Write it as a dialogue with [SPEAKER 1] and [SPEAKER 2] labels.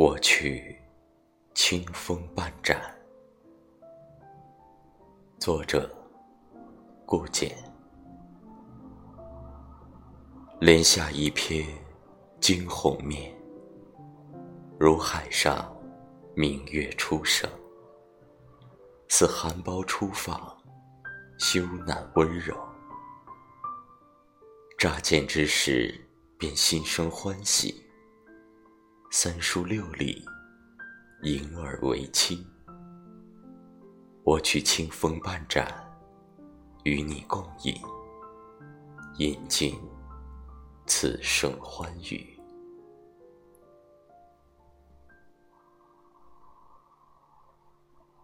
[SPEAKER 1] 我去清风半盏。作者：顾简。帘下一瞥惊鸿面，如海上明月初升。似含苞初放，羞赧温柔。乍见之时，便心生欢喜。三书六礼，迎耳为亲。我取清风半盏，与你共饮，饮尽此生欢愉。